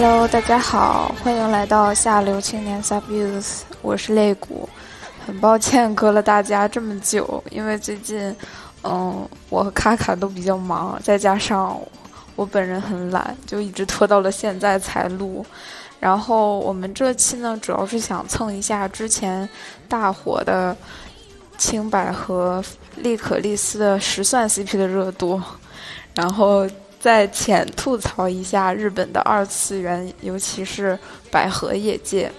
Hello，大家好，欢迎来到下流青年 Subuse，我是肋骨。很抱歉隔了大家这么久，因为最近，嗯，我和卡卡都比较忙，再加上我本人很懒，就一直拖到了现在才录。然后我们这期呢，主要是想蹭一下之前大火的青百合利可利斯的石蒜 CP 的热度，然后再浅吐槽一下日本的二次元，尤其是百合业界。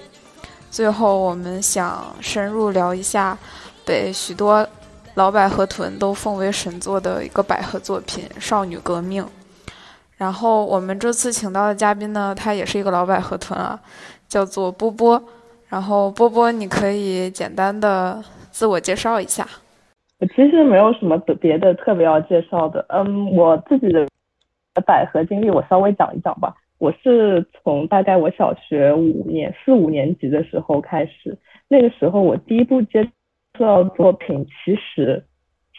最后，我们想深入聊一下被许多老百合豚都奉为神作的一个百合作品《少女革命》。然后我们这次请到的嘉宾呢，他也是一个老百合豚啊，叫做波波。然后波波，你可以简单的自我介绍一下。我其实没有什么别的特别要介绍的，嗯，我自己的百合经历我稍微讲一讲吧。我是从大概我小学五年四五年级的时候开始，那个时候我第一部接触到作品其实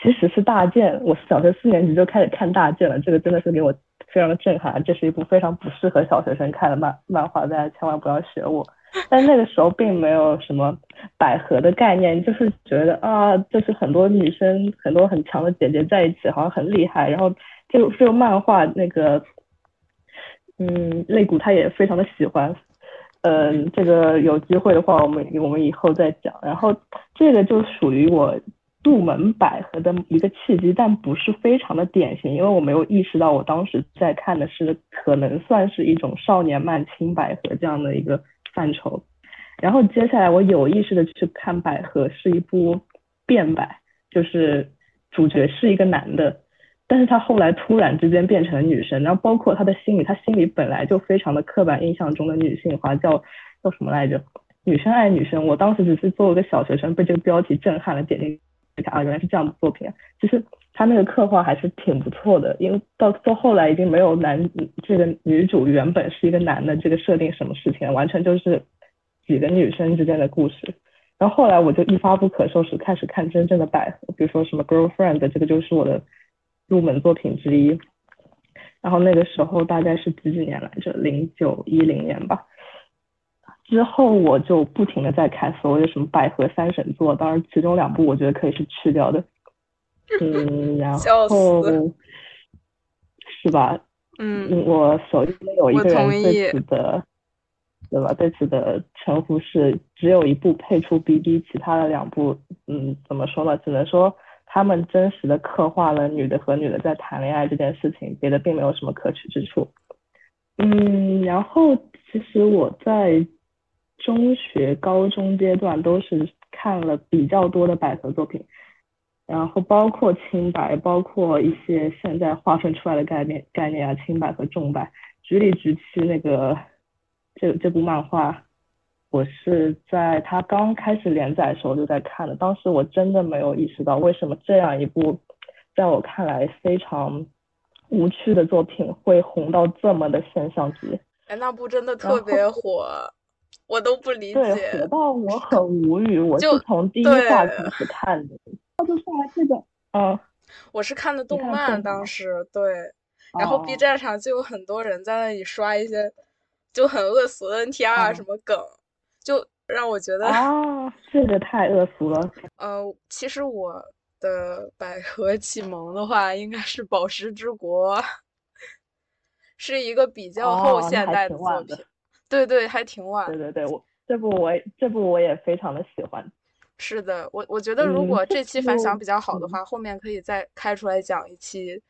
其实是大剑，我小学四年级就开始看大剑了，这个真的是给我。非常的震撼，这是一部非常不适合小学生看的漫漫画，大家千万不要学我。但那个时候并没有什么百合的概念，就是觉得啊，就是很多女生，很多很强的姐姐在一起，好像很厉害。然后就就漫画那个，嗯，肋骨他也非常的喜欢。嗯，这个有机会的话，我们我们以后再讲。然后这个就属于我。入门百合的一个契机，但不是非常的典型，因为我没有意识到我当时在看的是可能算是一种少年漫轻百合这样的一个范畴。然后接下来我有意识的去看百合是一部变百，就是主角是一个男的，但是他后来突然之间变成了女生，然后包括他的心理，他心里本来就非常的刻板印象中的女性化，叫叫什么来着？女生爱女生。我当时只是作为一个小学生被这个标题震撼了，点进去。啊，原来是这样的作品！其实他那个刻画还是挺不错的，因为到到后来已经没有男这个女主原本是一个男的这个设定什么事情，完全就是几个女生之间的故事。然后后来我就一发不可收拾，开始看真正的百合，比如说什么 Girlfriend，这个就是我的入门作品之一。然后那个时候大概是几几年来着？零九一零年吧。之后我就不停的在看所谓的什么百合三神作，当然其中两部我觉得可以是去掉的，嗯，然后是吧？嗯，我手机有一个人对此的，对吧？对此的称呼是只有一部配出 BD，其他的两部，嗯，怎么说呢？只能说他们真实的刻画了女的和女的在谈恋爱这件事情，别的并没有什么可取之处。嗯，然后其实我在。中学、高中阶段都是看了比较多的百合作品，然后包括清白，包括一些现在划分出来的概念概念啊，清白和重白。局里局气那个这这部漫画，我是在他刚开始连载的时候就在看的，当时我真的没有意识到为什么这样一部在我看来非常无趣的作品会红到这么的现象级。哎，那部真的特别火。我都不理解，对，火到我很无语。我是从第一话开始看的，他就上来这个，嗯，我是看的动漫，当时对，然后 B 站上就有很多人在那里刷一些就很恶俗的 NTR 什么梗，就让我觉得啊，这个太恶俗了。呃，其实我的百合启蒙的话，应该是《宝石之国》，是一个比较后现代的作品。对对，还挺晚。对对对，我这部我这部我也非常的喜欢。是的，我我觉得如果这期反响比较好的话，后面可以再开出来讲一期，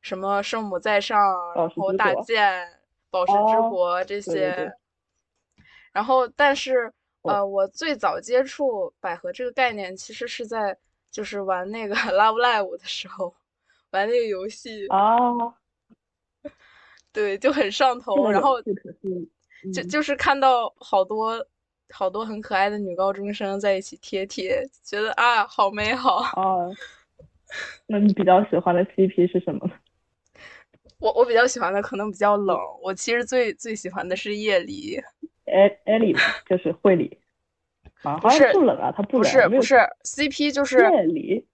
什么圣母在上，然后大剑、宝石之国这些。然后，但是呃，我最早接触百合这个概念，其实是在就是玩那个 Love Live 的时候，玩那个游戏。哦。对，就很上头，然后。就就是看到好多好多很可爱的女高中生在一起贴贴，觉得啊好美好啊。那你比较喜欢的 CP 是什么？我我比较喜欢的可能比较冷，我其实最最喜欢的是夜离。艾艾莉就是惠理。不是不冷啊，他不冷。不是不是 CP 就是夜里，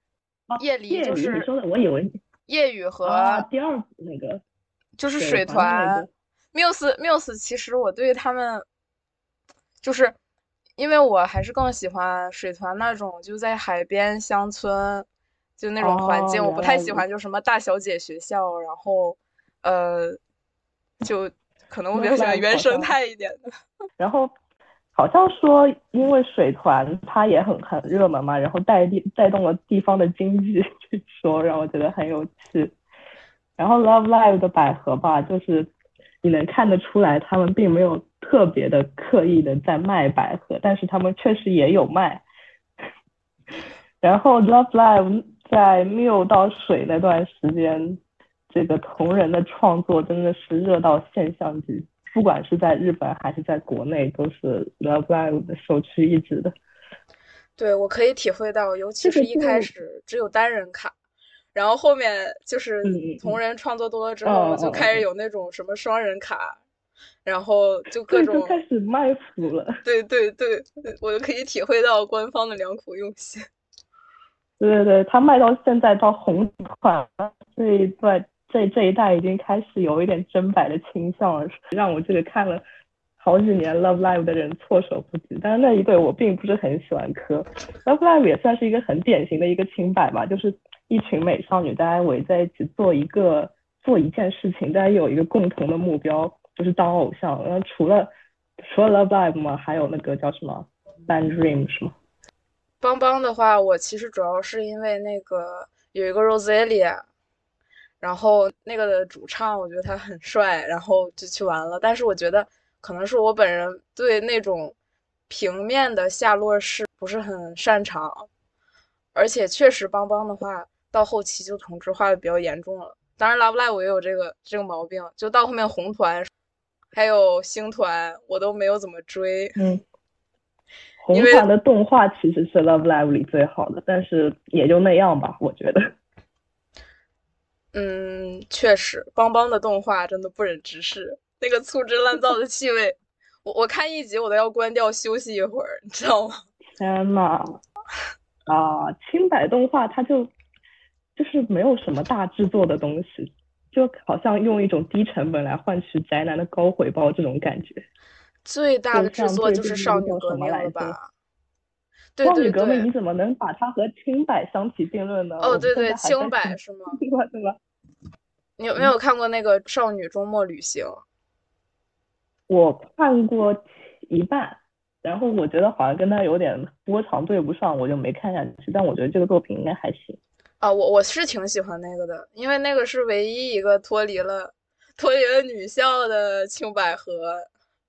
夜里就是。你说的，我以为夜雨和第二部那个就是水团。Muse Muse，其实我对他们，就是因为我还是更喜欢水团那种，就在海边乡村，就那种环境，我不太喜欢就什么大小姐学校，然后呃，就可能我比较喜欢原生态一点的。然后好像说，因为水团它也很很热门嘛，然后带地带动了地方的经济，据说让我觉得很有趣。然后 Love Live 的百合吧，就是你能看得出来，他们并没有特别的刻意的在卖百合，但是他们确实也有卖。然后 Love Live 在 Miu 到水那段时间，这个同人的创作真的是热到现象级，不管是在日本还是在国内，都是 Love Live 的首屈一指的。对，我可以体会到，尤其是一开始只有单人卡。然后后面就是同人创作多了之后，就开始有那种什么双人卡，然后就各种开始卖腐了。对对对，我就可以体会到官方的良苦用心。对对对，他卖到现在到红款这一段这这一代已经开始有一点真白的倾向了，让我这个看了好几年 Love Live 的人措手不及。但是那一对我并不是很喜欢磕，Love Live 也算是一个很典型的一个清白吧，就是。一群美少女，大家围在一起做一个做一件事情，大家有一个共同的目标，就是当偶像。然后除了除了 Love Live 嘛，还有那个叫什么 Band Dream 是吗？邦邦的话，我其实主要是因为那个有一个 Roselia，然后那个的主唱我觉得他很帅，然后就去玩了。但是我觉得可能是我本人对那种平面的下落式不是很擅长，而且确实邦邦的话。到后期就同质化的比较严重了，当然 Love Live 我也有这个这个毛病，就到后面红团还有星团我都没有怎么追。嗯，红团的动画其实是 Love Live 里最好的，但是也就那样吧，我觉得。嗯，确实，邦邦的动画真的不忍直视，那个粗制滥造的气味，我我看一集我都要关掉休息一会儿，你知道吗？天呐，啊，青白动画它就。就是没有什么大制作的东西，就好像用一种低成本来换取宅男的高回报这种感觉。最大的制作就是少女革命了吧？少女革命你怎么能把它和青柏相提并论呢？哦，对对，青柏是吗？对吧？你有没有看过那个《少女周末旅行》？我看过一半，然后我觉得好像跟他有点波长对不上，我就没看下去。但我觉得这个作品应该还行。啊，我我是挺喜欢那个的，因为那个是唯一一个脱离了脱离了女校的青百合，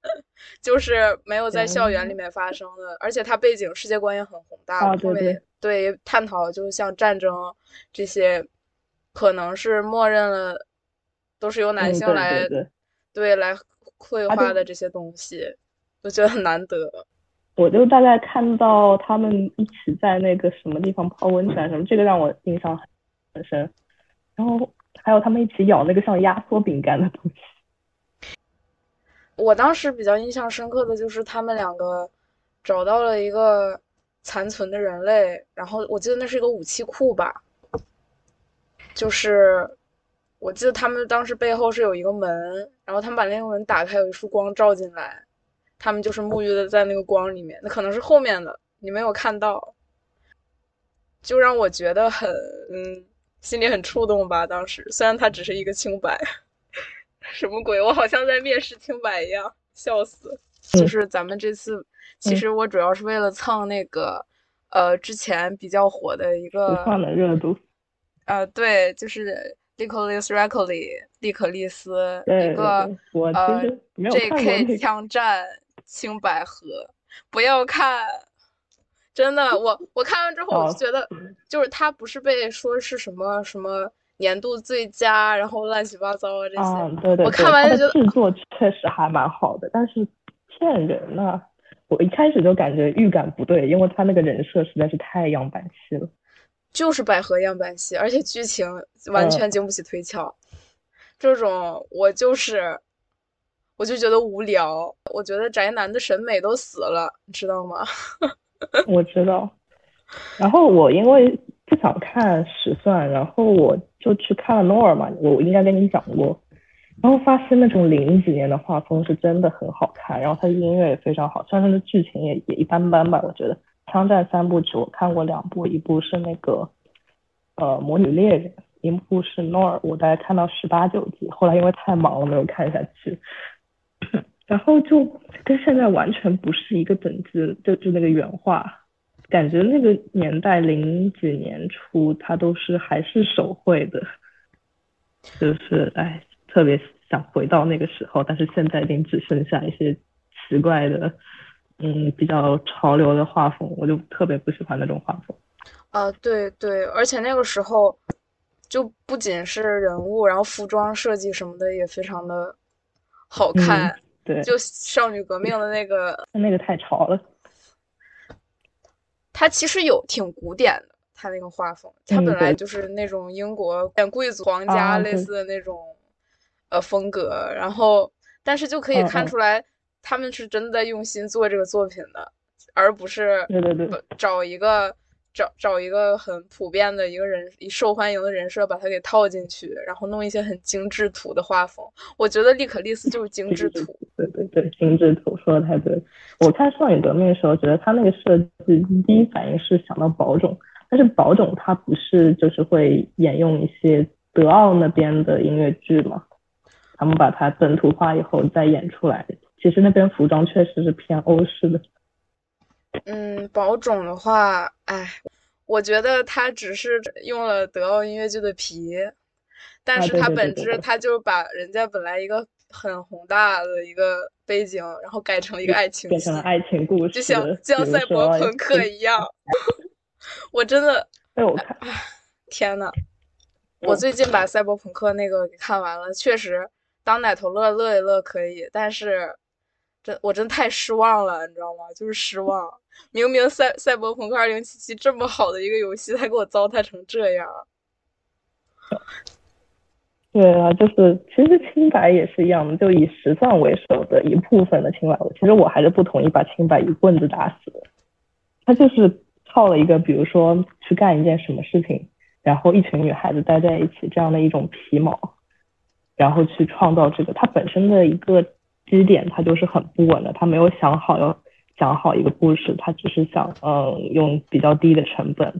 就是没有在校园里面发生的，而且它背景世界观也很宏大，后面对探讨就像战争这些，可能是默认了都是由男性来对来绘画的这些东西，我觉得很难得。我就大概看到他们一起在那个什么地方泡温泉什么，这个让我印象很深。然后还有他们一起咬那个像压缩饼干的东西。我当时比较印象深刻的就是他们两个找到了一个残存的人类，然后我记得那是一个武器库吧。就是我记得他们当时背后是有一个门，然后他们把那个门打开，有一束光照进来。他们就是沐浴的在那个光里面，那可能是后面的你没有看到，就让我觉得很嗯，心里很触动吧。当时虽然它只是一个清白，什么鬼？我好像在面试清白一样，笑死。就是咱们这次，其实我主要是为了蹭那个呃之前比较火的一个的热度。呃，对，就是利克利斯·瑞克利，利可利斯一个呃 J.K. 枪战。清百合，不要看，真的，我我看完之后我就觉得，就是他不是被说是什么什么年度最佳，然后乱七八糟啊这些。嗯，对对。我看完就觉得制作确实还蛮好的，但是骗人呢。我一开始就感觉预感不对，因为他那个人设实在是太样板戏了。就是百合样板戏，而且剧情完全经不起推敲。这种我就是。我就觉得无聊，我觉得宅男的审美都死了，你知道吗？我知道。然后我因为不想看《史算》，然后我就去看了《诺尔》嘛。我应该跟你讲过。然后发现那种零几年的画风是真的很好看，然后它的音乐也非常好，虽然它的剧情也也一般般吧，我觉得。枪战三部曲我看过两部，一部是那个呃《魔女猎人》，一部是《诺尔》，我大概看到十八九集，后来因为太忙了没有看下去。然后就跟现在完全不是一个等级，就就那个原画，感觉那个年代零几年初，它都是还是手绘的，就是哎，特别想回到那个时候，但是现在已经只剩下一些奇怪的，嗯，比较潮流的画风，我就特别不喜欢那种画风。啊，对对，而且那个时候就不仅是人物，然后服装设计什么的也非常的好看。对，就少女革命的那个，那个太潮了。它其实有挺古典的，它那个画风，它本来就是那种英国贵族皇家类似的那种呃风格，然后但是就可以看出来，他们是真的在用心做这个作品的，而不是对对对找一个。找找一个很普遍的一个人，一受欢迎的人设，把它给套进去，然后弄一些很精致图的画风。我觉得利可利斯就是精致图。对对对，精致图说的太对。我看《少女革命》的时候，觉得他那个设计第一反应是想到宝冢，但是宝冢他不是就是会沿用一些德奥那边的音乐剧嘛？他们把它本土化以后再演出来，其实那边服装确实是偏欧式的。嗯，宝冢的话，哎，我觉得他只是用了德奥音乐剧的皮，但是他本质他就把人家本来一个很宏大的一个背景，然后改成了一个爱情，变成了爱情故事，就像就像赛博朋克一样。我真的，哎，我看，天呐，我最近把赛博朋克那个给看完了，确实当奶头乐乐一乐可以，但是。真我真太失望了，你知道吗？就是失望。明明赛赛博朋克二零七七这么好的一个游戏，他给我糟蹋成这样。对啊，就是其实清白也是一样的，就以实战为首的一部分的清白。其实我还是不同意把清白一棍子打死。他就是套了一个，比如说去干一件什么事情，然后一群女孩子待在一起这样的一种皮毛，然后去创造这个他本身的一个。基点他就是很不稳的，他没有想好要讲好一个故事，他只是想嗯用比较低的成本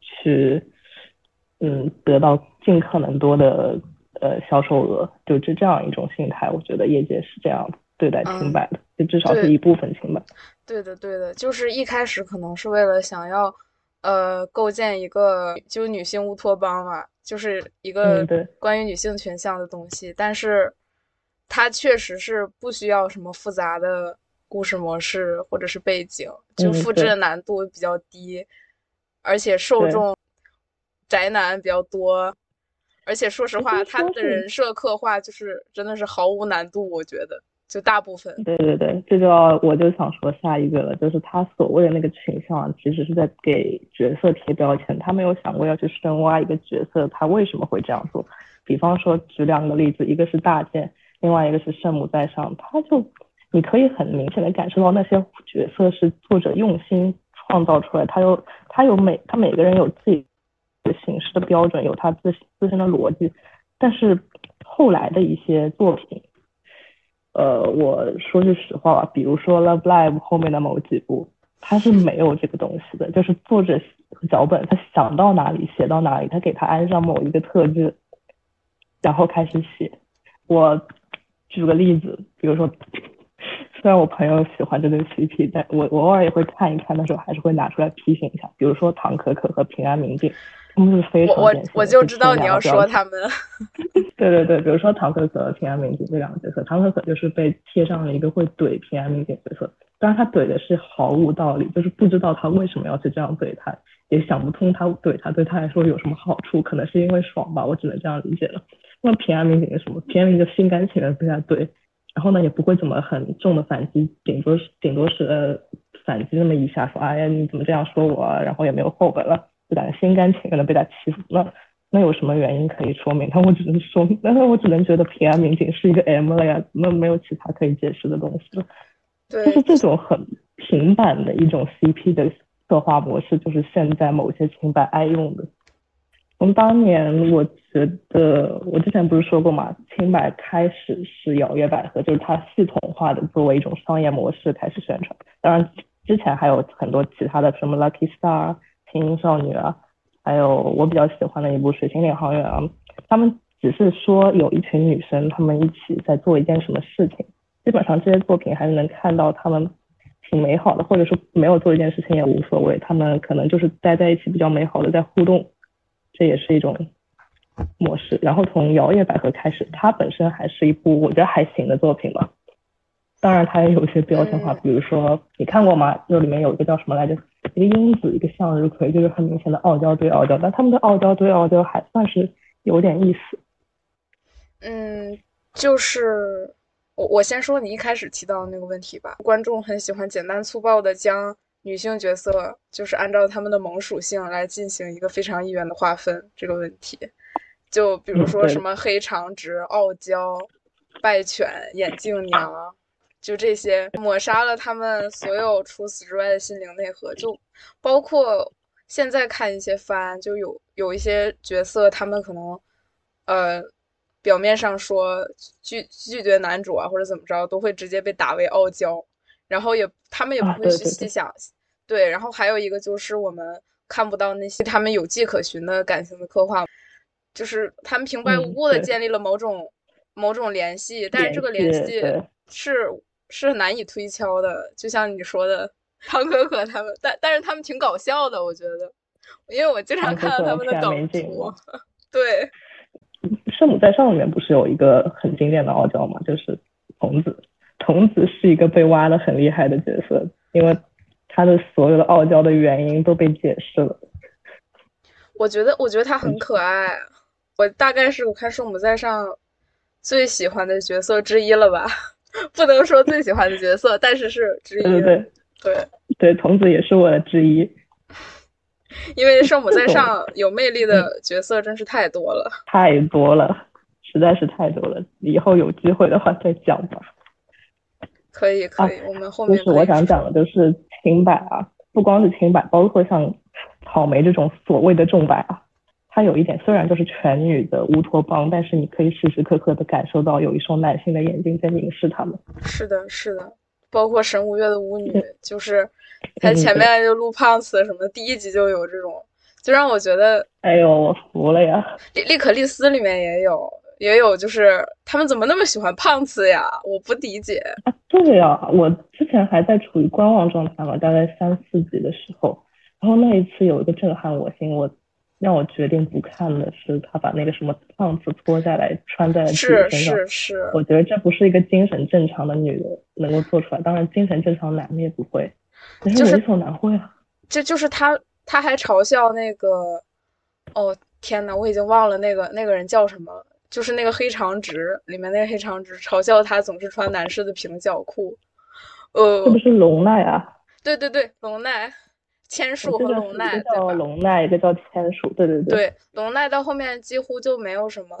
去嗯得到尽可能多的呃销售额，就这这样一种心态，我觉得业界是这样对待清白的，就至少是一部分清白。对的，对的，就是一开始可能是为了想要呃构建一个就女性乌托邦嘛，就是一个关于女性群像的东西，但是。它确实是不需要什么复杂的故事模式或者是背景，就复制的难度比较低，而且受众宅男比较多，而且说实话，他的人设刻画就是真的是毫无难度，我觉得就大部分。对对对，这就要我就想说下一个了，就是他所谓的那个群像，其实是在给角色贴标签，他没有想过要去深挖一个角色他为什么会这样做。比方说举两个例子，一个是大剑。另外一个是圣母在上，他就你可以很明显的感受到那些角色是作者用心创造出来，他有他有每他每个人有自己的形式的标准，有他自自身的逻辑，但是后来的一些作品，呃，我说句实话吧，比如说《Love Live》后面的某几部，他是没有这个东西的，就是作者脚本他想到哪里写到哪里，他给他安上某一个特质，然后开始写，我。举个例子，比如说，虽然我朋友喜欢这对 CP，但我我偶尔也会看一看，但是我还是会拿出来批评一下。比如说唐可可和平安民警，他们是非常我我就知道你要说他们。对对对，比如说唐可可和平安民警这两个角色，唐可可就是被贴上了一个会怼平安民警角色，当然他怼的是毫无道理，就是不知道他为什么要去这样怼他，也想不通他怼他对他来说有什么好处，可能是因为爽吧，我只能这样理解了。那平安民警是什么？平安民警就心甘情愿被他怼，然后呢也不会怎么很重的反击，顶多是顶多是呃反击那么一下，说哎呀你怎么这样说我，然后也没有后文了，就感觉心甘情愿的被他欺负。那那有什么原因可以说明？那 我只能说，那 我只能觉得平安民警是一个 M 了呀，那没有其他可以解释的东西了。对，就是这种很平板的一种 CP 的策划模式，就是现在某些清白爱用的。从当年我记觉得我之前不是说过嘛，清白开始是摇曳百合，就是它系统化的作为一种商业模式开始宣传。当然之前还有很多其他的，什么 Lucky Star、轻音少女啊，还有我比较喜欢的一部《水星领航员》啊，他们只是说有一群女生，她们一起在做一件什么事情。基本上这些作品还是能看到她们挺美好的，或者说没有做一件事情也无所谓，她们可能就是待在一起比较美好的在互动，这也是一种。模式，然后从摇曳百合开始，它本身还是一部我觉得还行的作品嘛。当然，它也有些标签化，比如说你看过吗？就里面有一个叫什么来着？一个英子，一个向日葵，就是很明显的傲娇对傲娇，但他们的傲娇对傲娇还算是有点意思。嗯，就是我我先说你一开始提到的那个问题吧。观众很喜欢简单粗暴的将女性角色，就是按照他们的萌属性来进行一个非常一元的划分这个问题。就比如说什么黑长直、傲娇、败犬、眼镜娘，就这些抹杀了他们所有除此之外的心灵内核。就包括现在看一些番，就有有一些角色，他们可能呃表面上说拒拒绝男主啊或者怎么着，都会直接被打为傲娇，然后也他们也不会去细想。对，然后还有一个就是我们看不到那些他们有迹可循的感情的刻画。就是他们平白无故的建立了某种某种联系，但是这个联系是是难以推敲的。就像你说的，唐可可他们，但但是他们挺搞笑的，我觉得，因为我经常看到他们的梗图。对，《圣母在上》里面不是有一个很经典的傲娇吗？就是童子。童子是一个被挖的很厉害的角色，因为他的所有的傲娇的原因都被解释了。我觉得，我觉得他很可爱。我大概是我看《圣母在上》最喜欢的角色之一了吧，不能说最喜欢的角色，但是是之一。对对对对，童子也是我的之一。因为《圣母在上》有魅力的角色真是太多了，太多了，实在是太多了。以后有机会的话再讲吧。可以可以，我们后面就是我想讲的就是清白啊，不光是清白，包括像草莓这种所谓的重白啊。它有一点，虽然就是全女的乌托邦，但是你可以时时刻刻的感受到有一双男性的眼睛在凝视他们。是的，是的，包括神无月的舞女，就是他前面就录胖子什么，第一集就有这种，就让我觉得，哎呦，我服了呀！利利可利斯里面也有，也有，就是他们怎么那么喜欢胖子呀？我不理解。对呀，我之前还在处于观望状态嘛，大概三四集的时候，然后那一次有一个震撼我心，我。让我决定不看的是，他把那个什么胖子脱下来穿在自己身上。是是是，我觉得这不是一个精神正常的女人能够做出来。当然，精神正常男的也不会，但是猥琐男会啊。这就是他，他还嘲笑那个，哦天呐，我已经忘了那个那个人叫什么，就是那个黑长直里面那个黑长直嘲笑他总是穿男士的平角裤。呃，是不是龙奈啊？对对对，龙奈。千树和龙奈，一个叫龙奈，一个叫千树，对对对。对龙奈到后面几乎就没有什么，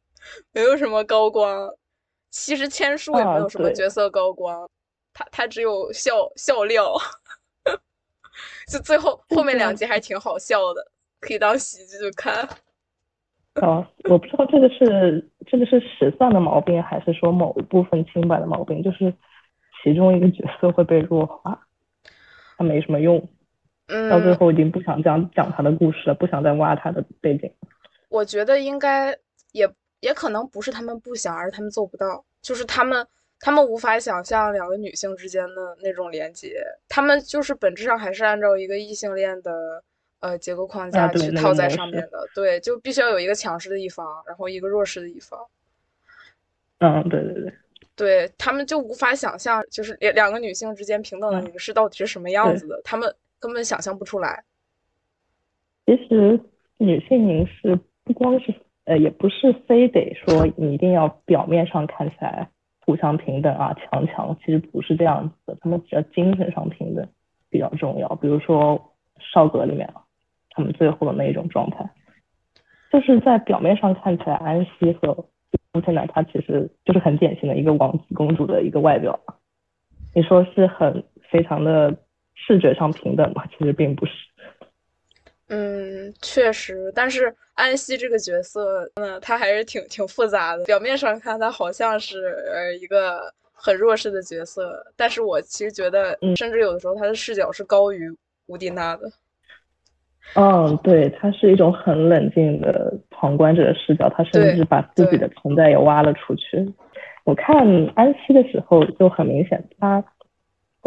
没有什么高光。其实千树也没有什么角色高光，他他只有笑笑料。就最后后面两集还挺好笑的，可以当喜剧看。哦，我不知道这个是这个是时算的毛病，还是说某一部分清白的毛病，就是其中一个角色会被弱化，他没什么用。到最后已经不想讲讲他的故事了，不想再挖他的背景。我觉得应该也也可能不是他们不想，而是他们做不到。就是他们他们无法想象两个女性之间的那种连接，他们就是本质上还是按照一个异性恋的呃结构框架去套在上面的。对，就必须要有一个强势的一方，然后一个弱势的一方。嗯，对对对，对他们就无法想象，就是两两个女性之间平等的凝视到底是什么样子的，他们。根本想象不出来。其实女性凝视不光是呃，也不是非得说你一定要表面上看起来互相平等啊，强强。其实不是这样子的，他们只要精神上平等比较重要。比如说少格里面，他们最后的那一种状态，就是在表面上看起来，安息和吴天南他其实就是很典型的一个王子公主的一个外表。你说是很非常的。视觉上平等嘛，其实并不是。嗯，确实，但是安西这个角色嗯，他还是挺挺复杂的。表面上看，他好像是呃一个很弱势的角色，但是我其实觉得，甚至有的时候他的视角是高于乌迪娜的。嗯，对，他是一种很冷静的旁观者的视角，他甚至把自己的存在也挖了出去。我看安息的时候就很明显，他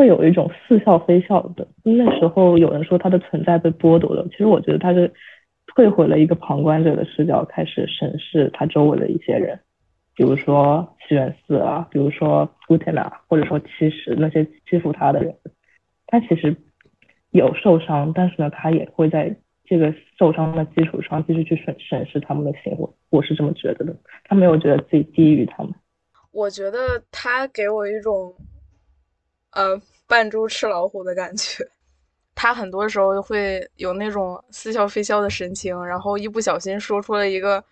会有一种似笑非笑的。那时候有人说他的存在被剥夺了，其实我觉得他是退回了一个旁观者的视角，开始审视他周围的一些人，比如说西元寺啊，比如说古天娜，或者说其实那些欺负他的人，他其实。有受伤，但是呢，他也会在这个受伤的基础上继续去审审视他们的行为。我是这么觉得的，他没有觉得自己低于他们。我觉得他给我一种，呃，扮猪吃老虎的感觉。他很多时候会有那种似笑非笑的神情，然后一不小心说出了一个，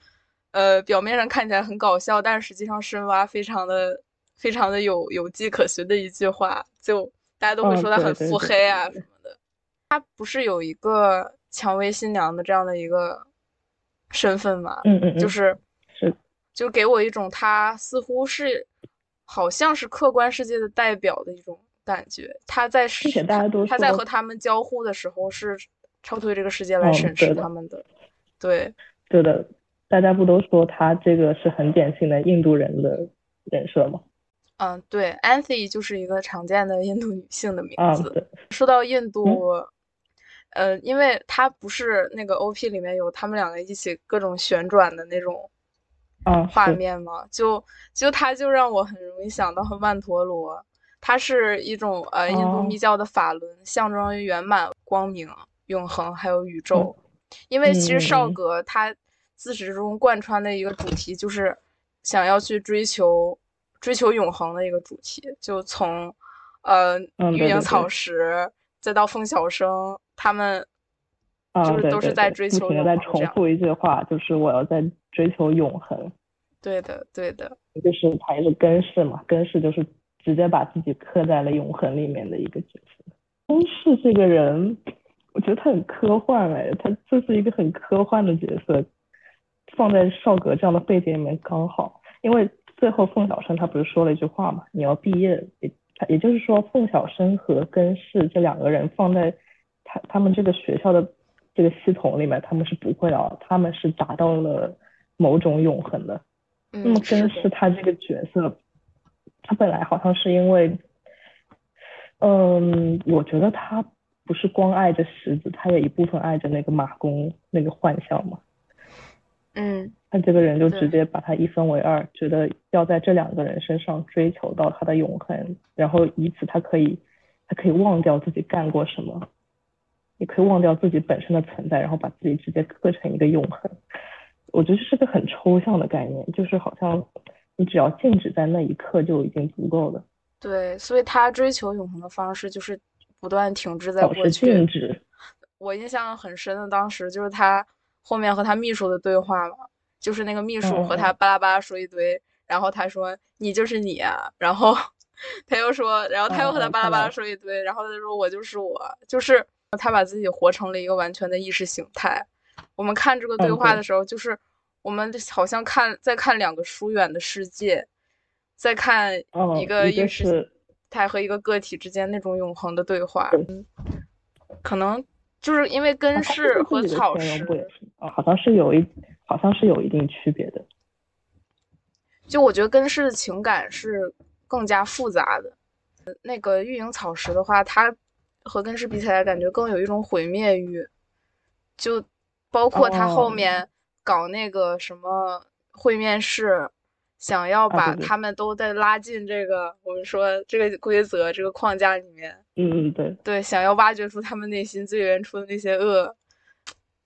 呃，表面上看起来很搞笑，但实际上深挖非常的、非常的有有迹可循的一句话，就大家都会说他很腹黑啊什么的。他不是有一个蔷薇新娘的这样的一个身份吗？嗯嗯，就是是，就给我一种他似乎是好像是客观世界的代表的一种感觉。他在他在和他们交互的时候是超脱这个世界来审视他们的。对，对的，大家不都说他这个是很典型的印度人的人设吗？嗯，对 h y 就是一个常见的印度女性的名字。说到印度。呃，因为他不是那个 O P 里面有他们两个一起各种旋转的那种画面吗？就就他就让我很容易想到曼陀罗，它是一种呃印度密教的法轮，象征于圆满、光明、永恒还有宇宙。因为其实少格他自始至终贯穿的一个主题就是想要去追求追求永恒的一个主题，就从呃玉影草石再到凤小生。他们就是都是在追求，不停的在重复一句话，就是我要在追求永恒。对的，对的，就是它也是根式嘛，根式就是直接把自己刻在了永恒里面的一个角色。根氏这个人，我觉得他很科幻哎，他这是一个很科幻的角色，放在少格这样的背景里面刚好。因为最后凤小生他不是说了一句话嘛，你要毕业，也也就是说凤小生和根氏这两个人放在。他他们这个学校的这个系统里面，他们是不会啊，他们是达到了某种永恒的。那么根是他这个角色，他本来好像是因为，嗯，我觉得他不是光爱着石子，他也一部分爱着那个马工那个幻象嘛。嗯，他这个人就直接把他一分为二，觉得要在这两个人身上追求到他的永恒，然后以此他可以他可以忘掉自己干过什么。也可以忘掉自己本身的存在，然后把自己直接刻成一个永恒。我觉得这是个很抽象的概念，就是好像你只要静止在那一刻就已经足够了。对，所以他追求永恒的方式就是不断停滞在过去。静止。我印象很深的，当时就是他后面和他秘书的对话嘛，就是那个秘书和他巴拉巴拉说一堆，然后他说你就是你啊，然后 他又说，然后他又和他巴拉巴拉说一堆，然后他说我就是我，就是。他把自己活成了一个完全的意识形态。我们看这个对话的时候，就是我们好像看在看两个疏远的世界，在看一个意识形态和一个个体之间那种永恒的对话。可能就是因为根氏和草石，啊，好像是有一，好像是有一定区别的。就我觉得根氏的情感是更加复杂的。那个玉影草石的话，它。和根氏比起来，感觉更有一种毁灭欲，就包括它后面搞那个什么会面试，想要把他们都再拉进这个我们说这个规则这个框架里面。嗯嗯，对对，想要挖掘出他们内心最原初的那些恶。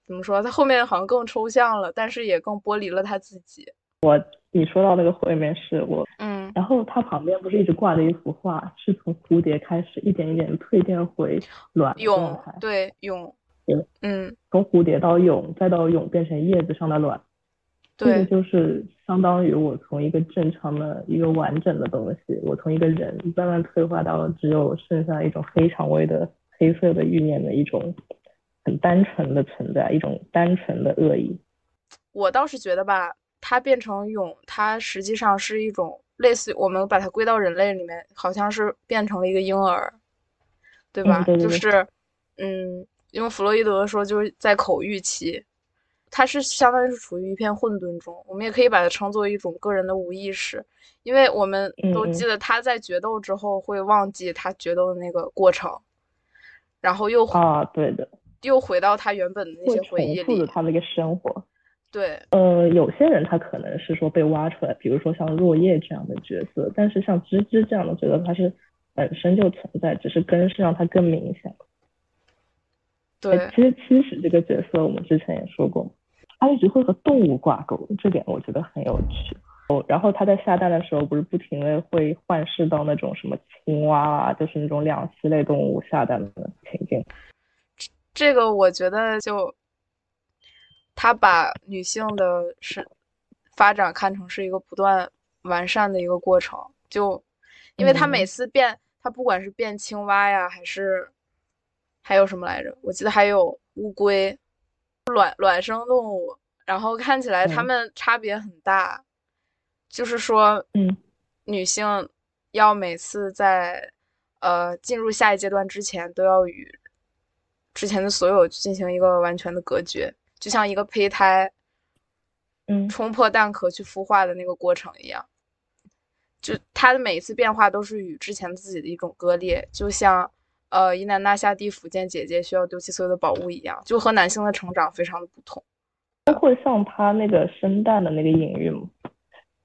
怎么说？他后面好像更抽象了，但是也更剥离了他自己。我。你说到那个会面试，我嗯，然后他旁边不是一直挂着一幅画，是从蝴蝶开始一点一点蜕变回卵状态，对蛹，嗯，从蝴蝶到蛹，再到蛹变成叶子上的卵，这个就是相当于我从一个正常的一个完整的东西，我从一个人慢慢退化到只有剩下一种黑肠胃的黑色的欲念的一种很单纯的存在，一种单纯的恶意。我倒是觉得吧，它变成蛹，它实际上是一种类似于我们把它归到人类里面，好像是变成了一个婴儿，对吧？对对对就是，嗯，用弗洛伊德说，就是在口欲期，他是相当于是处于一片混沌中。我们也可以把它称作一种个人的无意识，因为我们都记得他在决斗之后会忘记他决斗的那个过程，然后又啊，对的，又回到他原本的那些回忆里。他的一个生活。对，呃，有些人他可能是说被挖出来，比如说像落叶这样的角色，但是像芝芝这样的角色，他是本身就存在，只是根是让他更明显。对哎，其实七使这个角色，我们之前也说过，他一直会和动物挂钩，这点我觉得很有趣。哦，然后他在下蛋的时候，不是不停的会幻视到那种什么青蛙啊，就是那种两栖类动物下蛋的情景。这个我觉得就他把女性的是发展看成是一个不断完善的一个过程，就因为他每嗯次变，他不管是变青蛙呀，还是还有什么来着，我记得还有乌龟，卵卵生动物，然后看起来它嗯。们差别很大，就是说，嗯。女性要每次在呃进入下一阶段之前，都要与之前的所有进行一个完全的隔绝，就像一个胚胎嗯。冲破蛋壳去孵化的那个过程一样。就它的每一次变化都是与之前自己的一种割裂，就像呃伊南娜下地府见姐姐需要丢弃所有的宝物一样，就和男性的成长非常的不同。包括像他那个生蛋的那个隐喻嘛，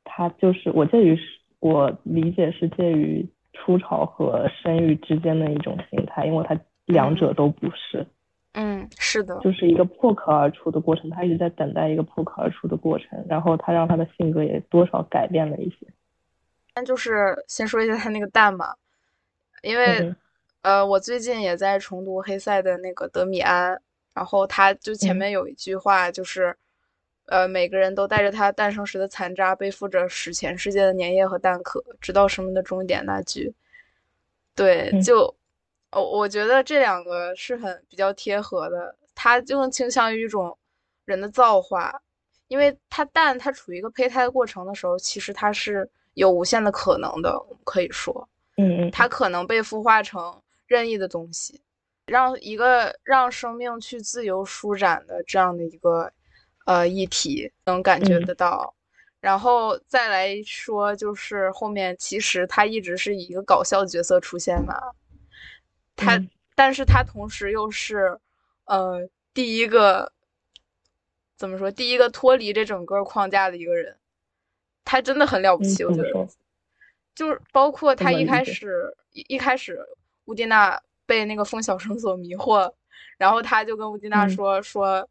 他就是我介于我理解是介于初潮和生育之间的一种形态，因为它两者都不是，嗯，是的，就是一个破壳而出的过程，他一直在等待一个破壳而出的过程，然后他让他的性格也多少改变了一些。但就是先说一下他那个蛋嘛，因为嗯呃，我最近也在重读黑塞的那个德米安，然后他就前嗯面有一句话就是，呃，每个人都带着他诞生时的残渣，背负着史前世界的粘液和蛋壳，直到生命的终点那句。对，嗯就，我我觉得这两个是很比较贴合的，它更倾向于一种人的造化，因为它蛋它处于一个胚胎的过程的时候，其实它是有无限的可能的，我们可以说。嗯嗯，它可能被孵化成任意的东西，让一个让生命去自由舒展的这样的一个呃议题，能感觉嗯得到。然后再来说，就是后面其实他一直是以一个搞笑的角色出现嘛，他，嗯但是他同时又是呃第一个怎么说，第一个脱离这整个框架的一个人，他真的很了不嗯起，我觉得。就是包括他一开始一一开始，乌蒂娜被那个风小生所迷惑，然后他就跟乌蒂娜说说：“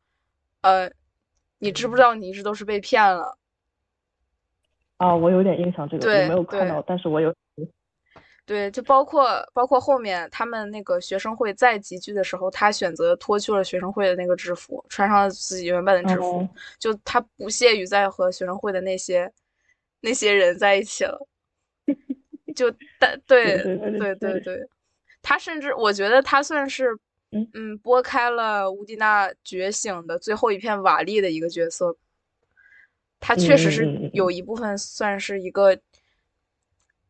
呃，你知不知道你一直都是被骗了？”啊，我有点印象，这个我没有看到，但是我有。对，就包括包括后面他们那个学生会再集聚的时候，他选择脱去了学生会的那个制服，穿上了自己原本的制服，就他不屑于再和学生会的那些那些人在一起了，就但对 对对对。他甚至我觉得他算是嗯嗯拨开了乌迪娜觉醒的最后一片瓦砾的一个角色。他确实是有一部分算是一个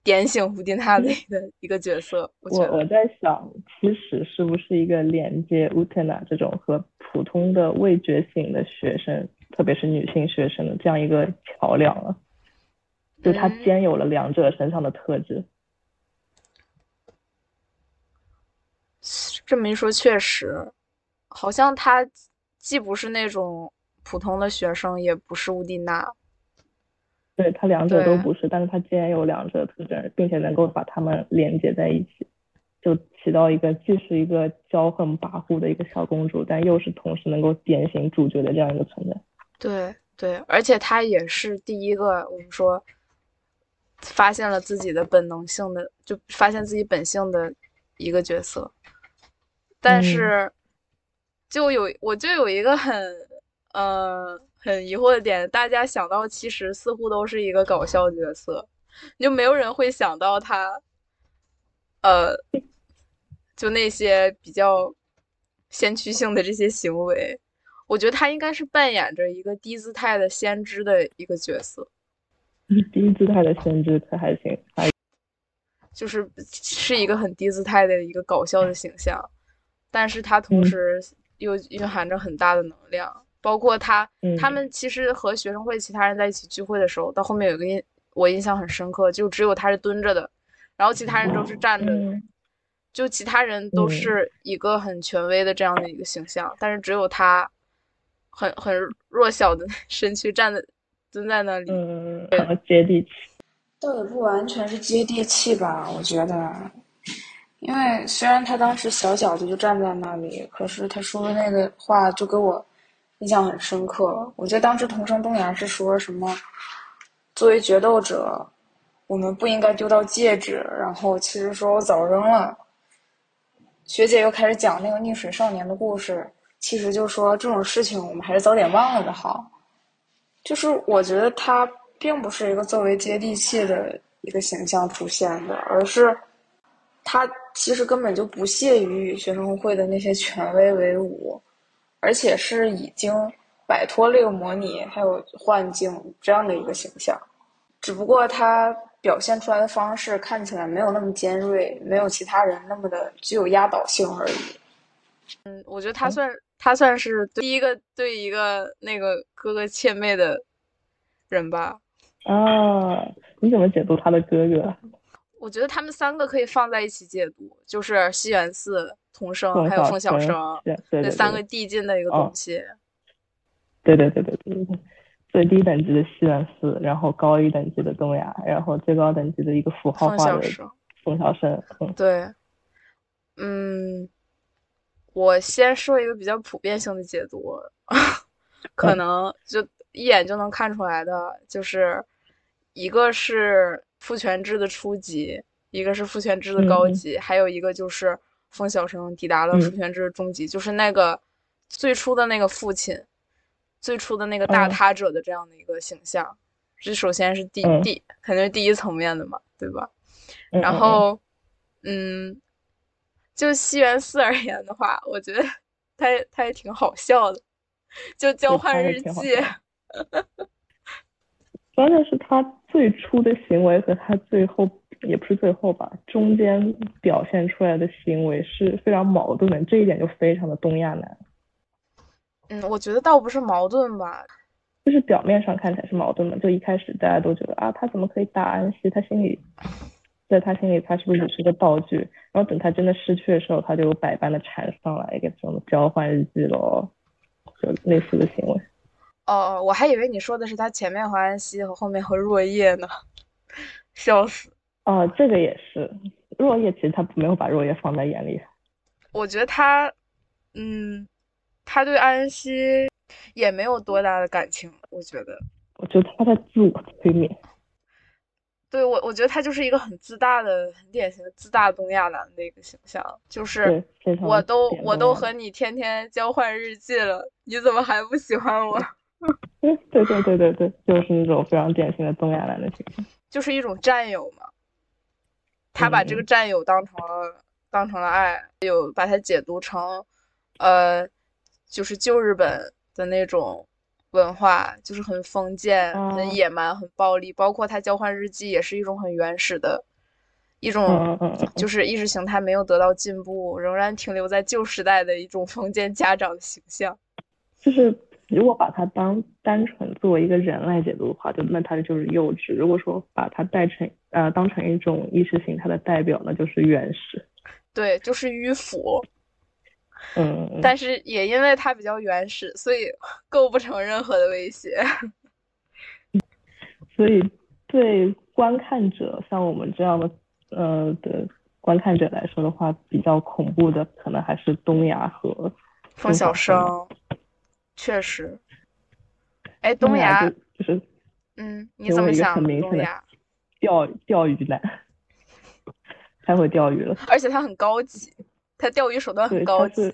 点醒乌迪娜的一个一个角色，我。我我在想，其实是不是一个连接乌特娜这种和普通的未觉醒的学生，特别是女性学生的这样一个桥梁啊？就它嗯兼有了两者身上的特质。这么一说，确实，好像他既不是那种普通的学生，也不是乌蒂娜。对，他两者都不是，但是他既然有两者特征，并且能够把它们连接在一起，就起到一个既是一个骄横跋扈的一个小公主，但又是同时能够点醒主角的这样一个存在。对对，而且他也是第一个，我们说发现了自己的本能性的，就发现自己本性的一个角色。但嗯是，就有我就有一个很呃很疑惑的点，大家想到其实似乎都是一个搞笑角色，就没有人会想到他，呃，就那些比较先驱性的这些行为。我觉得他应该是扮演着一个低姿态的先知的一个角色。低姿态的先知他还行，还就是是一个很低姿态的一个搞笑的形象，但是他同时又蕴含着很大的能量。包括他，他们其实和学生会其他人在一起聚会的时候，到后面有个印我印象很深刻，就只有他是蹲着的，然后其他人都是站着的，就其他人都是一个很权威的这样的一个形象，但是只有他。很很弱小的 身躯站在蹲在那里，嗯，接地气，倒也不完全是接地气吧，我觉得，因为虽然他当时小小的就站在那里，可是他说的那个话就给我印象很深刻。我觉得当时同声东阳是说什么，作为决斗者，我们不应该丢掉戒指，然后其实说我早扔了。学姐又开始讲那个溺水少年的故事。其实就说这种事情，我们还是早点忘了的好。就是我觉得他并不是一个作为接地气的一个形象出现的，而是他其实根本就不屑于与学生会的那些权威为伍，而且是已经摆脱这个模拟还有幻境这样的一个形象。只不过他表现出来的方式看起来没有那么尖锐，没有其他人那么的具有压倒性而已。嗯，我觉得他算。他算是第一个对一个那个哥哥怯妹的人吧？啊，你怎么解读他的哥哥？我觉得他们三个可以放在一起解读，就是西园寺、童生还有凤小生，这三个递进的一个东西。对对对对对对，最低等级的西园寺，然后高一等级的东亚，然后最高等级的一个符号化的凤小生。对，嗯。我先说一个比较普遍性的解读，可能就一眼就能看出来的，就是一个是父权制的初级，一个是父权制的高级，还有一个就是风小生抵达了父权制的中级，就是那个最初的那个父亲，最初的那个大他者的这样的一个形象。这首先是第第肯定是第一层面的嘛，对吧？然后，嗯。就西园寺而言的话，我觉得他他也挺好笑的，就交换日记。关键是他最初的行为和他最后也不是最后吧，中间表现出来的行为是非常矛盾的，这一点就非常的东亚男。嗯，我觉得倒不是矛盾吧，就是表面上看起来是矛盾的。就一开始大家都觉得啊，他怎么可以打安西？他心里。在他心里，他是不是只是个道具？然后等他真的失去的时候，他就百般的缠上来，给这种交换日记咯，就类似的行为。哦，我还以为你说的是他前面和安西和后面和若叶呢，笑死。哦，这个也是，若叶其实他没有把若叶放在眼里。我觉得他，嗯，他对安西也没有多大的感情，我觉得。我觉得他在自我催眠。对我，我觉得他就是一个很自大的、很典型的自大东亚男的一个形象，就是我都我都和你天天交换日记了，你怎么还不喜欢我？对对对对对，就是那种非常典型的东亚男的形象，就是一种占有嘛。他把这个占有当成了当成了爱，有把它解读成，呃，就是旧日本的那种。文化就是很封建、很野蛮、很暴力，包括他交换日记也是一种很原始的一种，就是意识形态没有得到进步，仍然停留在旧时代的一种封建家长的形象。就是如果把它当单纯作为一个人来解读的话，就那他就是幼稚；如果说把它带成呃当成一种意识形态的代表，那就是原始。对，就是迂腐。嗯，但是也因为它比较原始，所以构不成任何的威胁。所以对观看者，像我们这样的呃的观看者来说的话，比较恐怖的可能还是东亚和风小生。确实。哎，东亚就是，嗯，你怎么想？东亚钓钓鱼男，太会钓鱼了，而且他很高级。他钓鱼手段很高级，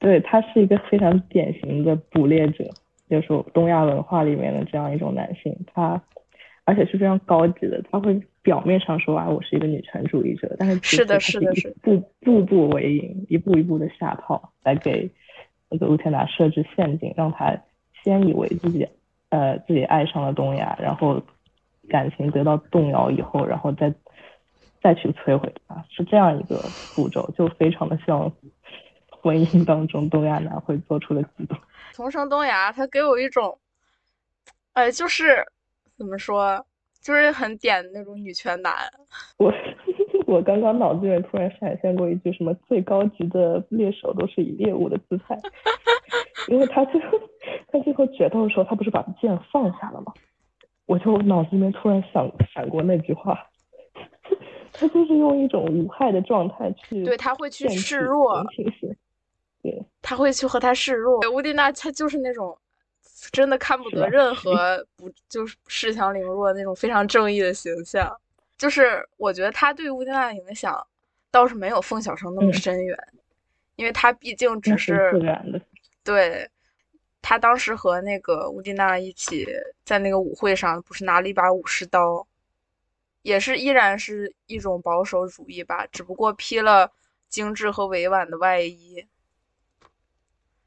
对他是一个非常典型的捕猎者，就是东亚文化里面的这样一种男性。他而且是非常高级的，他会表面上说啊，我是一个女权主义者，但是是的，是的，是步步步为营，一步一步的下套，来给那个乌天达设置陷阱，让他先以为自己呃自己爱上了东亚，然后感情得到动摇以后，然后再再去摧毁他，是这样一个步骤，就非常的像婚姻当中东亚男会做出的举动。重生东亚，他给我一种，哎，就是怎么说？就是很点那种女权男。我 我刚刚脑子里面突然闪现过一句什么最高级的猎手都是以猎物的姿态，因为他最后他最后决斗的时候，他不是把剑放下了吗？我就脑子里面突然想闪过那句话，他就是用一种无害的状态去对他会去示弱，对，他会去和他示弱。乌迪娜他就是那种。真的看不得任何不就是恃强凌弱那种非常正义的形象，就是我觉得他对乌迪娜的影响倒是没有凤小生那么深远，因为他毕竟只是自然的。对，他当时和那个乌迪娜一起在那个舞会上，不是拿了一把武士刀，也是依然是一种保守主义吧，只不过披了精致和委婉的外衣。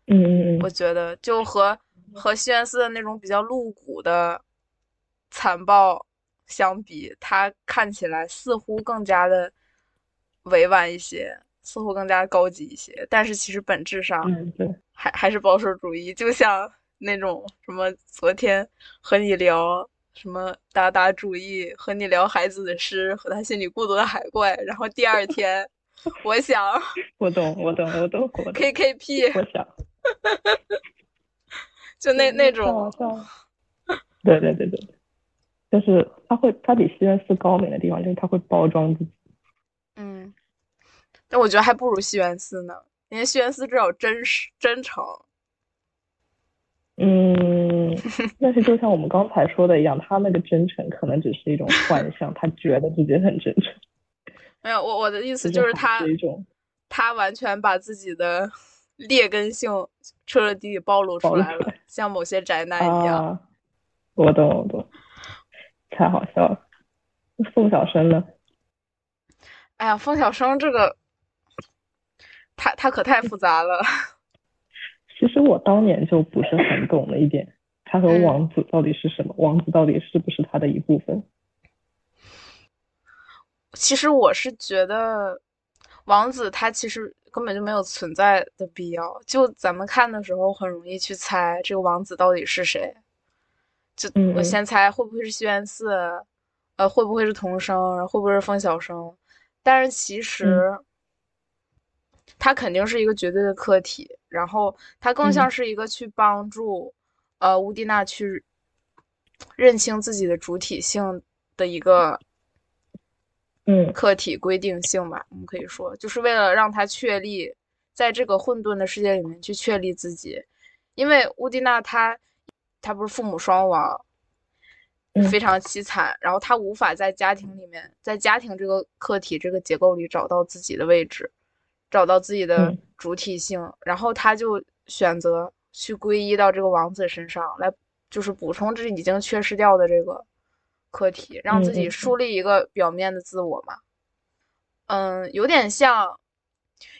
嗯嗯嗯，我觉得就和。和西园寺的那种比较露骨的残暴相比，他看起来似乎更加的委婉一些，似乎更加高级一些。但是其实本质上，还还是保守主义。就像 那种什么，昨天和你聊什么达达主义，和你聊孩子的诗，和他心里孤独的海怪。然后第二天，我想，我懂，我懂，我懂，我懂。KKP，我想。就那那种，对对对对，就是他会，他比西园寺高明的地方就是他会包装自己。嗯，但我觉得还不如西园寺呢，因为西园寺至少真实真诚。嗯，但是就像我们刚才说的一样，他那个真诚可能只是一种幻 象，他觉得自己很真诚。没有，我我的意思就是他，他完全把自己的。劣根性彻彻底底暴露出来了，像某些宅男一样。我懂，我懂，太好笑了。凤小生呢？哎呀，凤小生这个，他他可太复杂了。其实我当年就不是很懂了一点，他和王子到底是什么？王子到底是不是他的一部分？其实我是觉得，王子他其实。根本就没有存在的必要。就咱们看的时候，很容易去猜这个王子到底是谁。就我先猜会不会是西园寺，呃，会不会是童生，会不会是风小生？但是其实他肯定是一个绝对的客体，然后他更像是一个去帮助呃乌蒂娜去认清自己的主体性的一个。嗯，客体规定性吧，我们可以说，就是为了让他确立在这个混沌的世界里面去确立自己，因为乌迪娜她，她不是父母双亡，非常凄惨，然后他无法在家庭里面，在家庭这个客体这个结构里找到自己的位置，找到自己的主体性，然后他就选择去皈依到这个王子身上来，就是补充这已经缺失掉的这个。课题让自己树立一个表面的自我嘛，嗯，有点像，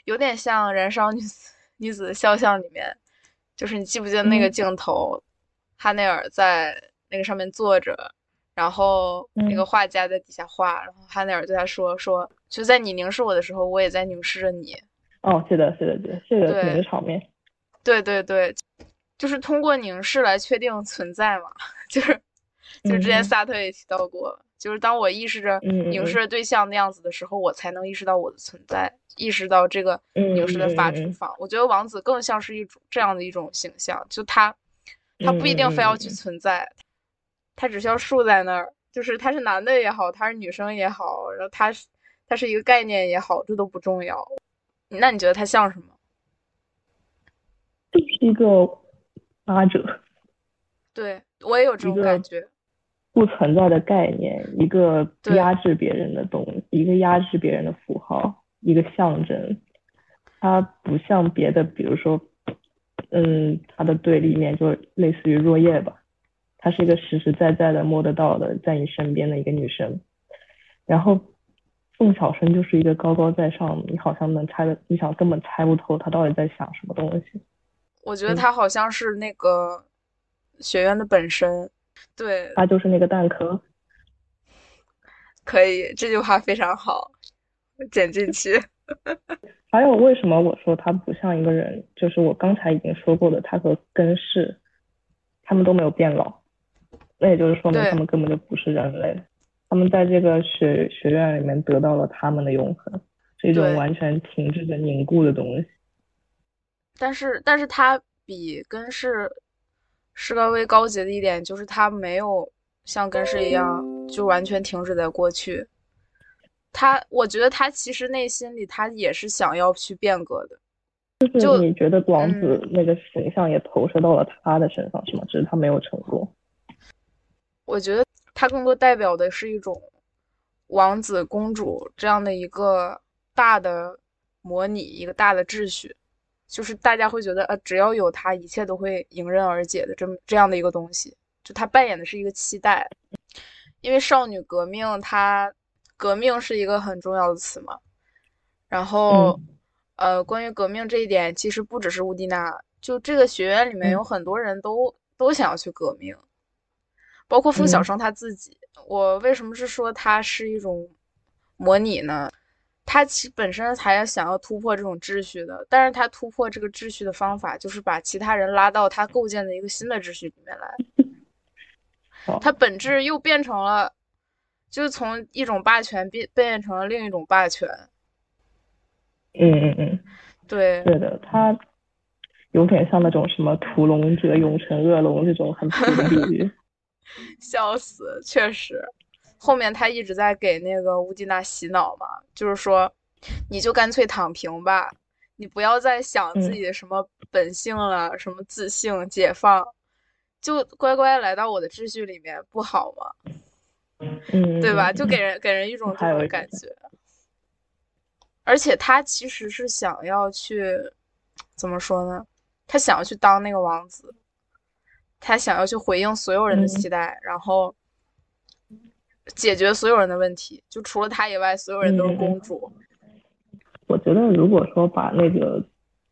有点像《燃烧女子女子肖像》里面，就是你记不记得那个镜头，哈内尔在那个上面坐着，然后那个画家在底下画，然后哈内尔对他说说，就在你凝视我的时候，我也在凝视着你。哦，是的，是的，是的，是的，那个场面。对对对，就是通过凝视来确定存在嘛，就是。就之前萨特也提到过，就是当我意识着凝视的对象那样子的时候，我才能意识到我的存在，意识到这个凝视的发出方。我觉得王子更像是一种这样的一种形象，就他，他不一定非要去存在，他只需要竖在那儿，就是他是男的也好，他是女生也好，然后他是他是一个概念也好，这都不重要。那你觉得他像什么？就是一个八者。对我也有这种感觉。不存在的概念，一个压制别人的东西，一个压制别人的符号，一个象征。它不像别的，比如说，嗯，他的对立面就类似于若叶吧，她是一个实实在在的摸得到的，在你身边的一个女生。然后凤小生就是一个高高在上，你好像能猜的，你想根本猜不透他到底在想什么东西。我觉得他好像是那个学院的本身，对，他就是那个蛋壳。可以，这句话非常好，剪进去。还有，为什么我说他不像一个人？就是我刚才已经说过的，他和根氏，他们都没有变老，那也就是说明他们根本就不是人类。他们在这个学学院里面得到了他们的永恒，是一种完全停滞着凝固的东西。但是，但是他比根氏是稍微高级的一点，就是他没有。像根氏一样，就完全停止在过去。他，我觉得他其实内心里他也是想要去变革的。就是你觉得王子那个形象也投射到了他的身上，是吗？只是他没有成功。我觉得他更多代表的是一种王子公主这样的一个大的模拟，一个大的秩序，就是大家会觉得，呃，只要有他，一切都会迎刃而解的这么这样的一个东西。就他扮演的是一个期待，因为少女革命，它革命是一个很重要的词嘛。然后，呃，关于革命这一点，其实不只是乌蒂娜，就这个学院里面有很多人都都想要去革命，包括风小生他自己。我为什么是说他是一种模拟呢？他其本身才想要突破这种秩序的，但是他突破这个秩序的方法，就是把其他人拉到他构建的一个新的秩序里面来。他本质又变成了，就是从一种霸权变变成了另一种霸权。嗯嗯嗯，对，是的，他有点像那种什么屠龙者永成恶龙这种很比喻。笑死，确实，后面他一直在给那个乌迪娜洗脑嘛，就是说，你就干脆躺平吧，你不要再想自己的什么本性了，什么自信、解放。就乖乖来到我的秩序里面不好吗？嗯，对吧？就给人给人一种这种感觉。而且他其实是想要去怎么说呢？他想要去当那个王子，他想要去回应所有人的期待，然后解决所有人的问题。就除了他以外，所有人都是公主。我觉得，如果说把那个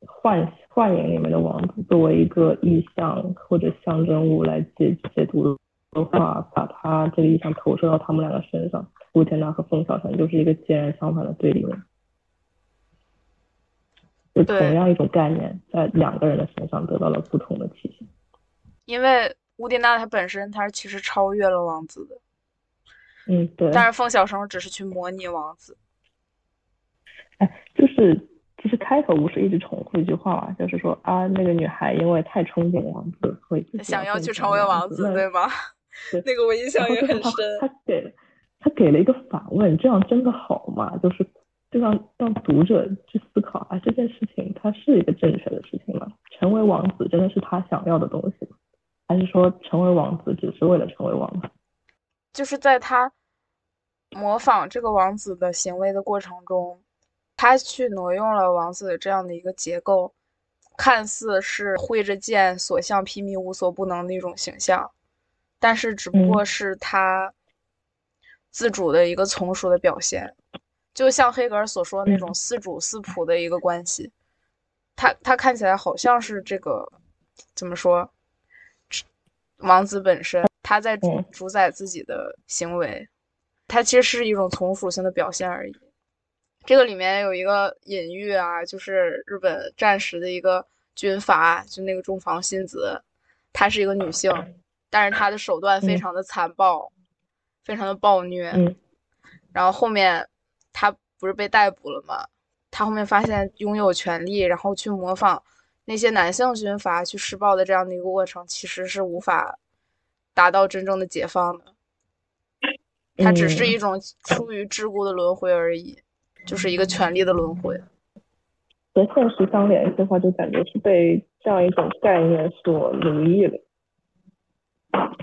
幻。幻影里面的王子作为一个意象或者象征物来解解读的话，把他这个意向投射到他们两个身上，古天娜和凤小晨就是一个截然相反的对立面。就同样一种概念，在两个人的身上得到了不同的体现。因为乌迪娜她本身她其实超越了王子的，嗯对。但是凤小生只是去模拟王子。哎，就是。其实开头不是一直重复一句话嘛，就是说啊，那个女孩因为太憧憬王子，会想要去成为王子，对吗？对，那个我印象也很深。他给，他给了一个反问，这样真的好吗？就是就让让读者去思考啊，这件事情它是一个正确的事情吗？成为王子真的是他想要的东西吗？还是说成为王子只是为了成为王子？就是在他模仿这个王子的行为的过程中。他去挪用了王子这样的一个结构，看似是挥着剑所向披靡、无所不能的一种形象，但是只不过是他自主的一个从属的表现，就像黑格尔所说的那种四主四仆的一个关系。他他看起来好像是这个怎么说？王子本身他在主主宰自己的行为，他其实是一种从属性的表现而已。这个里面有一个隐喻啊，就是日本战时的一个军阀，就那个中房新子，她是一个女性，但是他的手段非常的残暴，非常的暴虐。然后后面他不是被逮捕了吗？他后面发现拥有权力，然后去模仿那些男性军阀去施暴的这样的一个过程，其实是无法达到真正的解放的。它只是一种出于桎梏的轮回而已。就是一个权力的轮回，和现实相联系的话，就感觉是被这样一种概念所奴役了。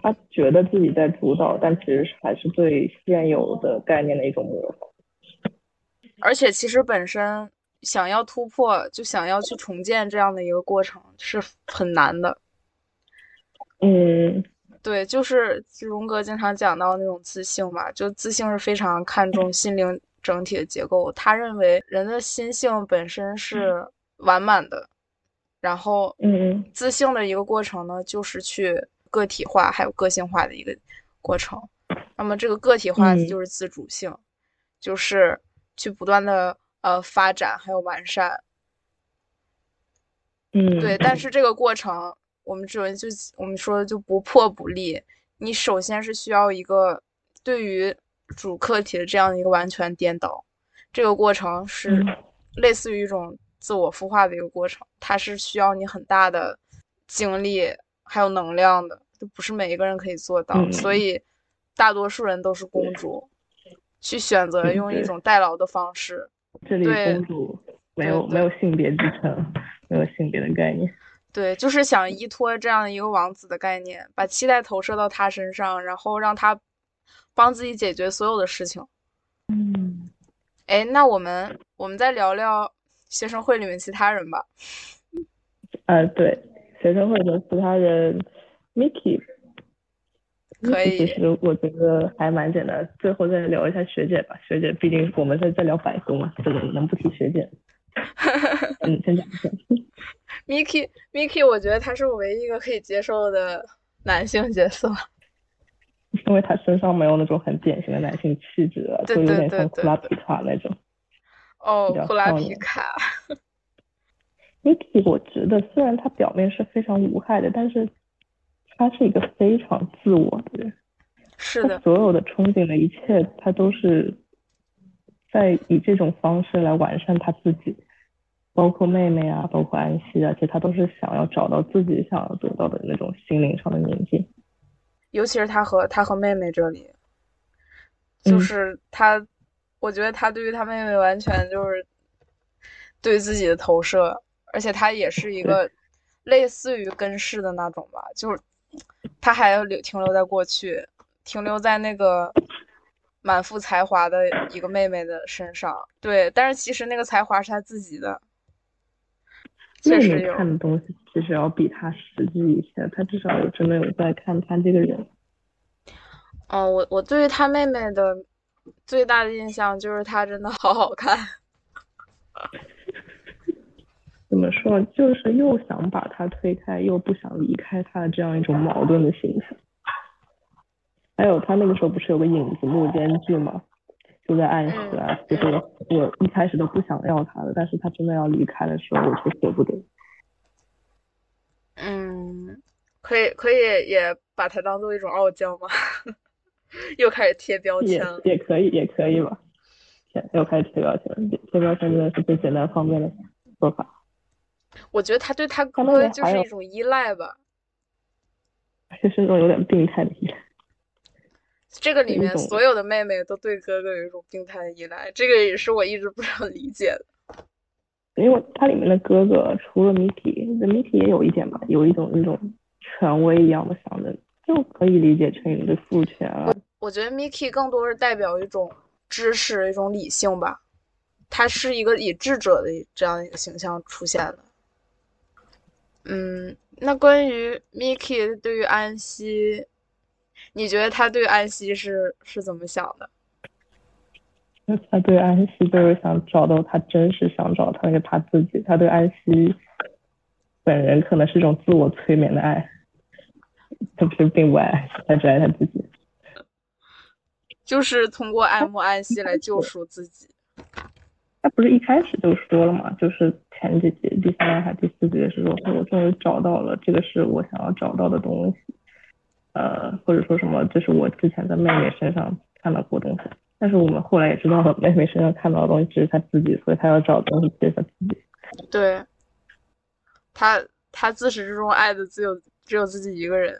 他觉得自己在主导，但其实还是对现有的概念的一种模仿。而且，其实本身想要突破，就想要去重建这样的一个过程是很难的。嗯，对，就是荣格经常讲到那种自信吧，就自信是非常看重心灵整体的结构。他认为人的心性本身是完满的，然后，嗯自信的一个过程呢，就是去个体化还有个性化的一个过程。那么这个个体化就是自主性，就是去不断的呃发展还有完善。嗯，对，但是这个过程。我们只有就我们说的就不破不立，你首先是需要一个对于主客体的这样的一个完全颠倒，这个过程是类似于一种自我孵化的一个过程，它是需要你很大的精力还有能量的，就不是每一个人可以做到，所以大多数人都是公主，去选择用一种代劳的方式。这里公主没有没有性别之称，没有性别的概念。对，就是想依托这样一个王子的概念，把期待投射到他身上，然后让他帮自己解决所有的事情。嗯，哎，那我们我们再聊聊学生会里面其他人吧。呃，对，学生会的其他人，Miki，可以。其实我觉得还蛮简单。最后再聊一下学姐吧，学姐毕竟我们在在聊百合嘛，这个能不提学姐？嗯，先讲一下。Miki，Miki，我觉得他是我唯一一个可以接受的男性角色，因为他身上没有那种很典型的男性气质啊，就有点像库拉皮卡那种。哦，库拉皮卡。Miki，我觉得虽然他表面是非常无害的，但是他是一个非常自我的人。是的。所有的憧憬的一切，他都是在以这种方式来完善他自己。包括妹妹啊，包括安息啊，其实他都是想要找到自己想要得到的那种心灵上的宁静。尤其是他和他和妹妹这里，就是他，我觉得他对于他妹妹完全就是对自己的投射，而且他也是一个类似于根式的那种吧，就是他还要留停留在过去，停留在那个满腹才华的一个妹妹的身上。对，但是其实那个才华是他自己的。确实有看的东西其实要比他实际一些，他至少有真的有在看他这个人。哦，我我对于他妹妹的最大的印象就是她真的好好看。怎么说？就是又想把他推开，又不想离开他的这样一种矛盾的形象。还有他那个时候不是有个影子幕间剧吗？就在暗示啊，就是我一开始都不想要他的，但是他真的要离开的时候，我就舍不得。嗯，可以可以也把它当做一种傲娇吗？又开始贴标签了。也可以也可以吧。天又开始贴标签，贴标签真的是最简单方便的做法。我觉得他对他哥就是一种依赖吧，就是那种有点病态的依赖。这个里面所有的妹妹都对哥哥有一种病态的依赖，这个也是我一直不能理解的。因为它里面的哥哥除了 Miki，Miki 也有一点吧，有一种那种权威一样的想着，就可以理解成一个父权啊。我我觉得 Miki 更多是代表一种知识、一种理性吧，他是一个以智者的这样一个形象出现的。嗯，那关于 Miki 对于安息。你觉得他对安息是是怎么想的？他对安息就是想找到他真实想找他那个他自己。他对安息本人可能是一种自我催眠的爱，他不是并不爱，他只爱他自己。就是通过爱慕安息来救赎自己。他不是一开始就说了嘛？就是前几集第三还第四集的时候，我终于找到了，这个是我想要找到的东西。呃，或者说什么，这是我之前在妹妹身上看到过东西，但是我们后来也知道了，妹妹身上看到的东西只是她自己，所以她要找的东西只是她自己。对，他他自始至终爱的只有只有自己一个人，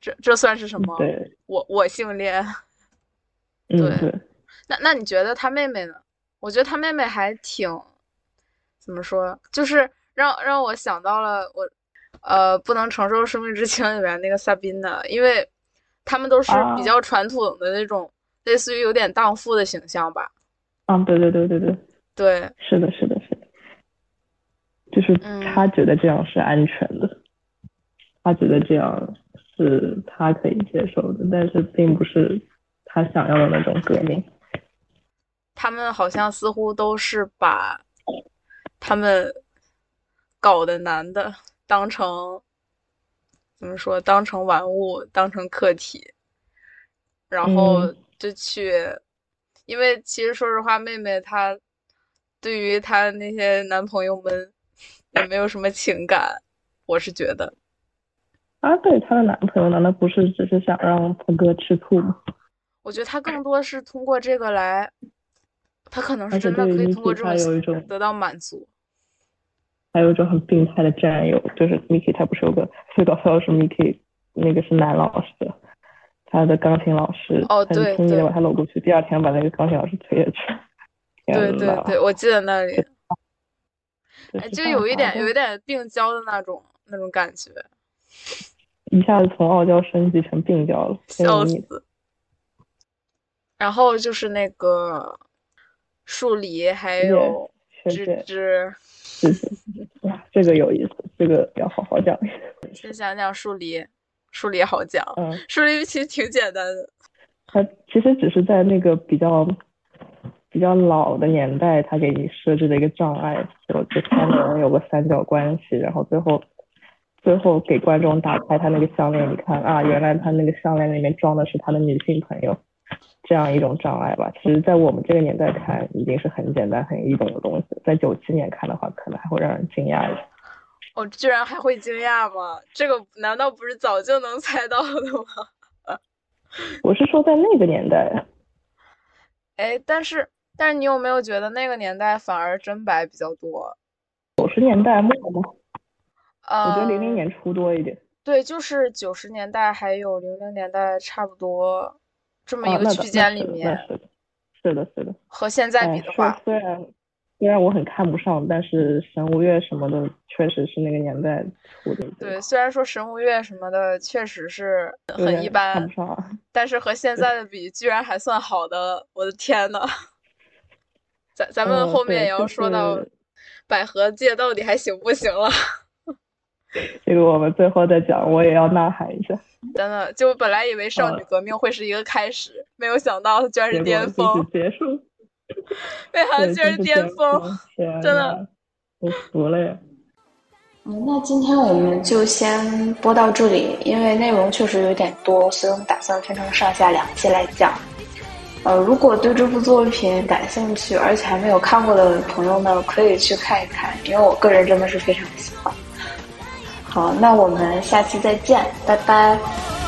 这这算是什么？对，我我性恋。嗯，对。那那你觉得他妹妹呢？我觉得他妹妹还挺，怎么说？就是让让我想到了我。呃，不能承受生命之轻里面那个萨宾娜，因为他们都是比较传统的那种，类似于有点荡妇的形象吧。嗯，对对对对对，对，是的，是的，是的，就是他觉得这样是安全的，他觉得这样是他可以接受的，但是并不是他想要的那种革命。他们好像似乎都是把他们搞的男的当成怎么说？当成玩物，当成客体，然后就去，因为其实说实话，妹妹她对于她那些男朋友们也没有什么情感，我是觉得。啊，对她的男朋友难道不是只是想让她哥吃醋吗？我觉得她更多是通过这个来。他可能是真的可以通过这种得到满足。还有一种很病态的占有，就是 Miki，他不是有个最搞笑的是 Miki，那个是男老师，他的钢琴老师很轻易的把他搂过去，第二天把那个钢琴老师推下去。对对对，我记得那里，就有一点有一点病娇的那种那种感觉，一下子从傲娇升级成病娇了，笑死。然后就是那个。树梨还有芝芝，哇，这个有意思，这个要好好讲。先讲讲树梨，树梨好讲。嗯，树梨其实挺简单的。它其实只是在那个比较比较老的年代，它给你设置的一个障碍，就这三个人有个三角关系，然后最后最后给观众打开他那个项链，你看啊，原来他那个项链里面装的是他的女性朋友。这样一种障碍吧，其实，在我们这个年代看，已经是很简单、很易懂的东西。在九七年看的话，可能还会让人惊讶一下。哦，居然还会惊讶吗？这个难道不是早就能猜到的吗？我是说，在那个年代。哎，但是，但是你有没有觉得那个年代反而真白比较多？九十年代末吗？我觉得零零年初多一点。对，就是九十年代还有零零年代差不多。这么一个区间里面，是的，是的，和现在比的话，虽然虽然我很看不上，但是神无月什么的确实是那个年代出的。对，虽然说神无月什么的确实是很一般，但是和现在的比，居然还算好的，我的天呐！咱咱们后面也要说到百合界到底还行不行了。这个我们最后再讲，我也要呐喊一下。真的，就本来以为少女革命会是一个开始，没有想到它居然是巅峰。结束。对，好像居然是巅峰，真的，我服了呀。嗯，那今天我们就先播到这里，因为内容确实有点多，所以我们打算分成上下两期来讲。呃，如果对这部作品感兴趣，而且还没有看过的朋友呢，可以去看一看，因为我个人真的是非常喜欢。好，那我们下期再见，拜拜。